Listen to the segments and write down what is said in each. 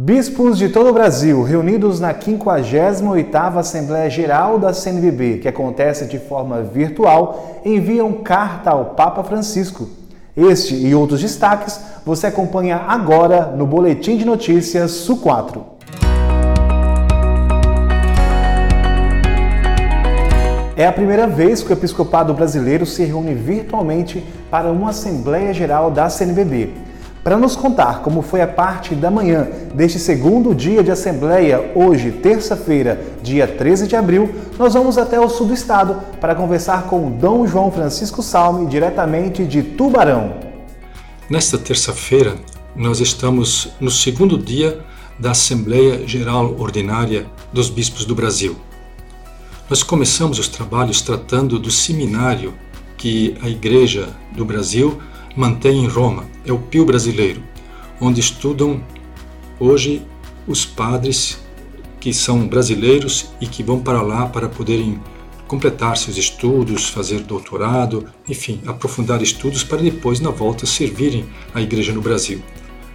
Bispos de todo o Brasil, reunidos na 58ª Assembleia Geral da CNBB, que acontece de forma virtual, enviam carta ao Papa Francisco. Este e outros destaques você acompanha agora no Boletim de Notícias SU4. É a primeira vez que o Episcopado Brasileiro se reúne virtualmente para uma Assembleia Geral da CNBB. Para nos contar como foi a parte da manhã deste segundo dia de Assembleia, hoje, terça-feira, dia 13 de abril, nós vamos até o sul do estado para conversar com Dom João Francisco Salme, diretamente de Tubarão. Nesta terça-feira, nós estamos no segundo dia da Assembleia Geral Ordinária dos Bispos do Brasil. Nós começamos os trabalhos tratando do seminário que a Igreja do Brasil mantém em Roma, é o Pio Brasileiro, onde estudam hoje os padres que são brasileiros e que vão para lá para poderem completar seus estudos, fazer doutorado, enfim, aprofundar estudos para depois, na volta, servirem a igreja no Brasil.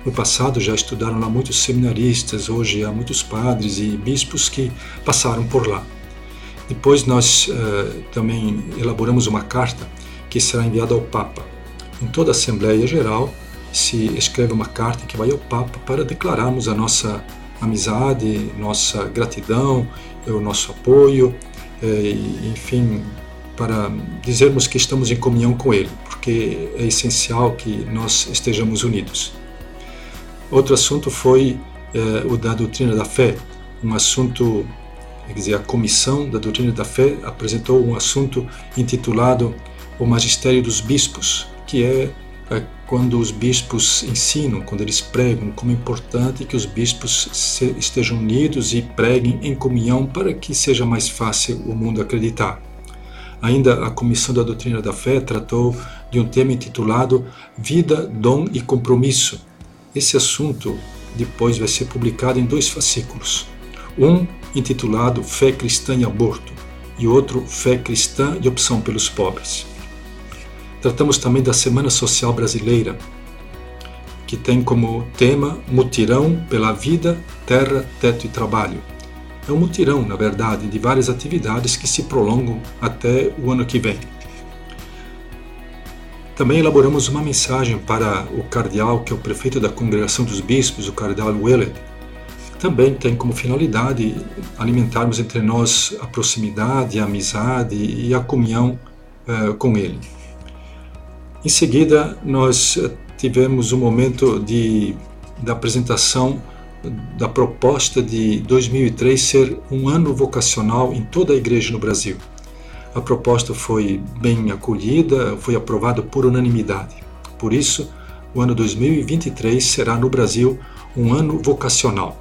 No passado já estudaram lá muitos seminaristas, hoje há muitos padres e bispos que passaram por lá. Depois nós uh, também elaboramos uma carta que será enviada ao Papa em toda a Assembleia Geral se escreve uma carta que vai ao Papa para declararmos a nossa amizade, nossa gratidão, o nosso apoio, eh, enfim, para dizermos que estamos em comunhão com Ele, porque é essencial que nós estejamos unidos. Outro assunto foi eh, o da doutrina da fé, um assunto, quer dizer, a comissão da doutrina da fé apresentou um assunto intitulado O Magistério dos Bispos, que é, é quando os bispos ensinam, quando eles pregam, como é importante que os bispos se, estejam unidos e preguem em comunhão para que seja mais fácil o mundo acreditar. Ainda a Comissão da Doutrina da Fé tratou de um tema intitulado Vida, Dom e Compromisso. Esse assunto depois vai ser publicado em dois fascículos. Um intitulado Fé Cristã e Aborto e outro Fé Cristã e Opção pelos Pobres. Tratamos também da Semana Social Brasileira, que tem como tema Mutirão pela Vida, Terra, Teto e Trabalho. É um mutirão, na verdade, de várias atividades que se prolongam até o ano que vem. Também elaboramos uma mensagem para o cardeal, que é o prefeito da Congregação dos Bispos, o cardeal Willett. Também tem como finalidade alimentarmos entre nós a proximidade, a amizade e a comunhão uh, com ele. Em seguida, nós eh, tivemos um momento de, da apresentação da proposta de 2003 ser um ano vocacional em toda a igreja no Brasil. A proposta foi bem acolhida, foi aprovada por unanimidade. Por isso, o ano 2023 será no Brasil um ano vocacional.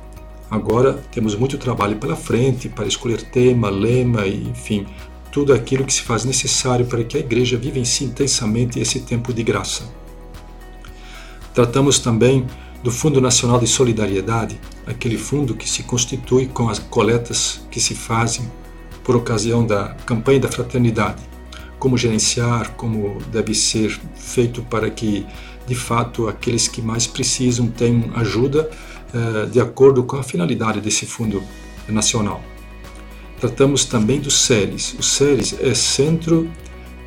Agora temos muito trabalho pela frente para escolher tema, lema enfim, tudo aquilo que se faz necessário para que a igreja vivencie intensamente esse tempo de graça. Tratamos também do Fundo Nacional de Solidariedade, aquele fundo que se constitui com as coletas que se fazem por ocasião da campanha da fraternidade, como gerenciar, como deve ser feito para que, de fato, aqueles que mais precisam tenham ajuda eh, de acordo com a finalidade desse fundo nacional. Tratamos também do SERES. O SERES é Centro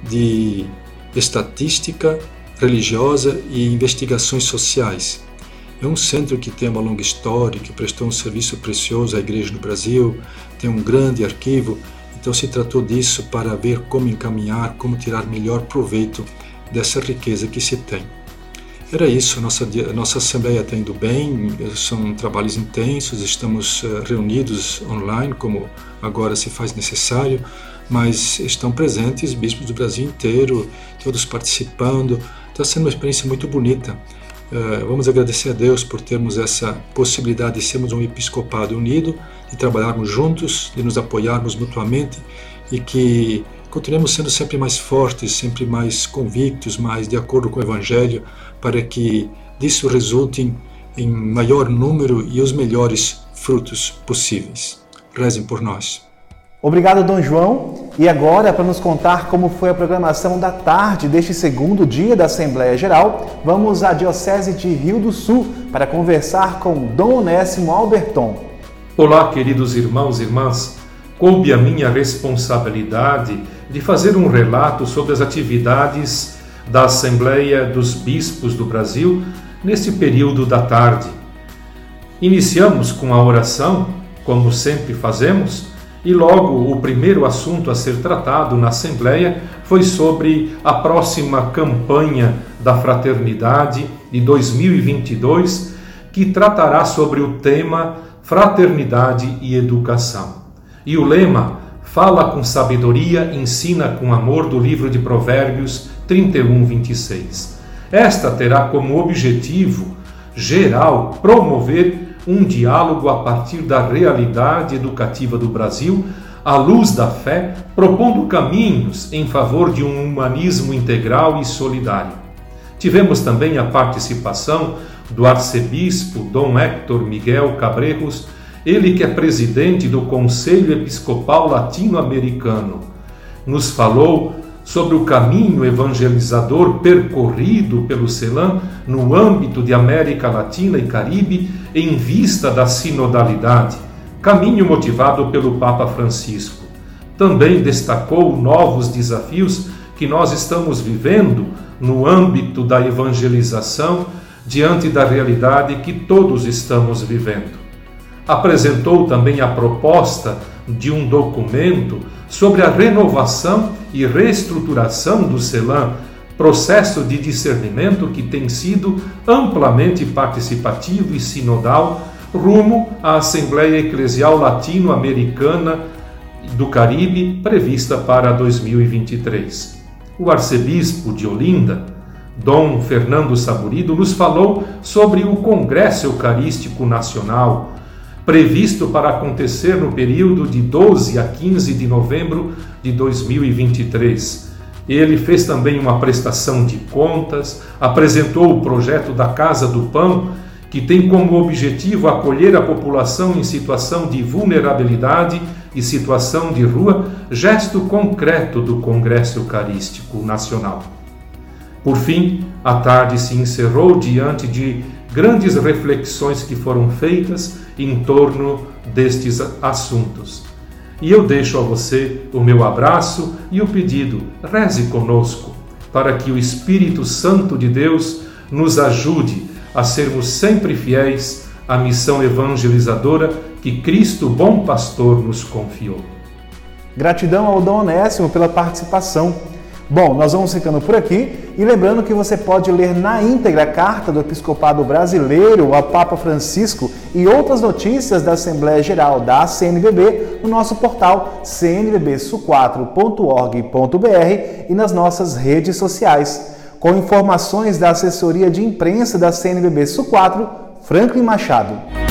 de Estatística Religiosa e Investigações Sociais. É um centro que tem uma longa história, que prestou um serviço precioso à Igreja no Brasil, tem um grande arquivo, então se tratou disso para ver como encaminhar, como tirar melhor proveito dessa riqueza que se tem. Era isso, nossa, nossa Assembleia está indo bem, são trabalhos intensos, estamos uh, reunidos online, como agora se faz necessário, mas estão presentes bispos do Brasil inteiro, todos participando, está sendo uma experiência muito bonita. Uh, vamos agradecer a Deus por termos essa possibilidade de sermos um episcopado unido, de trabalharmos juntos, de nos apoiarmos mutuamente e que continuemos sendo sempre mais fortes, sempre mais convictos, mais de acordo com o Evangelho, para que disso resultem em maior número e os melhores frutos possíveis. Rezem por nós. Obrigado, Dom João. E agora, para nos contar como foi a programação da tarde deste segundo dia da Assembleia Geral, vamos à Diocese de Rio do Sul para conversar com Dom Onésimo Alberton. Olá, queridos irmãos e irmãs. Coube a minha responsabilidade de fazer um relato sobre as atividades da Assembleia dos Bispos do Brasil neste período da tarde. Iniciamos com a oração, como sempre fazemos e logo o primeiro assunto a ser tratado na Assembleia foi sobre a próxima campanha da Fraternidade de 2022, que tratará sobre o tema Fraternidade e Educação. E o lema Fala com sabedoria, ensina com amor do livro de Provérbios 31, 26. Esta terá como objetivo geral promover um diálogo a partir da realidade educativa do Brasil, à luz da fé, propondo caminhos em favor de um humanismo integral e solidário. Tivemos também a participação do arcebispo Dom Héctor Miguel Cabrejos, ele que é presidente do Conselho Episcopal Latino-Americano. Nos falou sobre o caminho evangelizador percorrido pelo CELAM no âmbito de América Latina e Caribe em vista da sinodalidade, caminho motivado pelo Papa Francisco. Também destacou novos desafios que nós estamos vivendo no âmbito da evangelização diante da realidade que todos estamos vivendo. Apresentou também a proposta de um documento sobre a renovação e reestruturação do CELAM, processo de discernimento que tem sido amplamente participativo e sinodal rumo à Assembleia Eclesial Latino-Americana do Caribe prevista para 2023. O arcebispo de Olinda, Dom Fernando Saburido, nos falou sobre o Congresso Eucarístico Nacional, previsto para acontecer no período de 12 a 15 de novembro de 2023. Ele fez também uma prestação de contas, apresentou o projeto da Casa do Pão, que tem como objetivo acolher a população em situação de vulnerabilidade e situação de rua, gesto concreto do Congresso Eucarístico Nacional. Por fim, a tarde se encerrou diante de grandes reflexões que foram feitas em torno destes assuntos. E eu deixo a você o meu abraço e o pedido: reze conosco, para que o Espírito Santo de Deus nos ajude a sermos sempre fiéis à missão evangelizadora que Cristo, bom pastor, nos confiou. Gratidão ao Dom Onésimo pela participação. Bom, nós vamos ficando por aqui e lembrando que você pode ler na íntegra a carta do Episcopado Brasileiro ao Papa Francisco e outras notícias da Assembleia Geral da CNBB no nosso portal cnbbsu4.org.br e nas nossas redes sociais. Com informações da assessoria de imprensa da CNBB Su 4, Franklin Machado.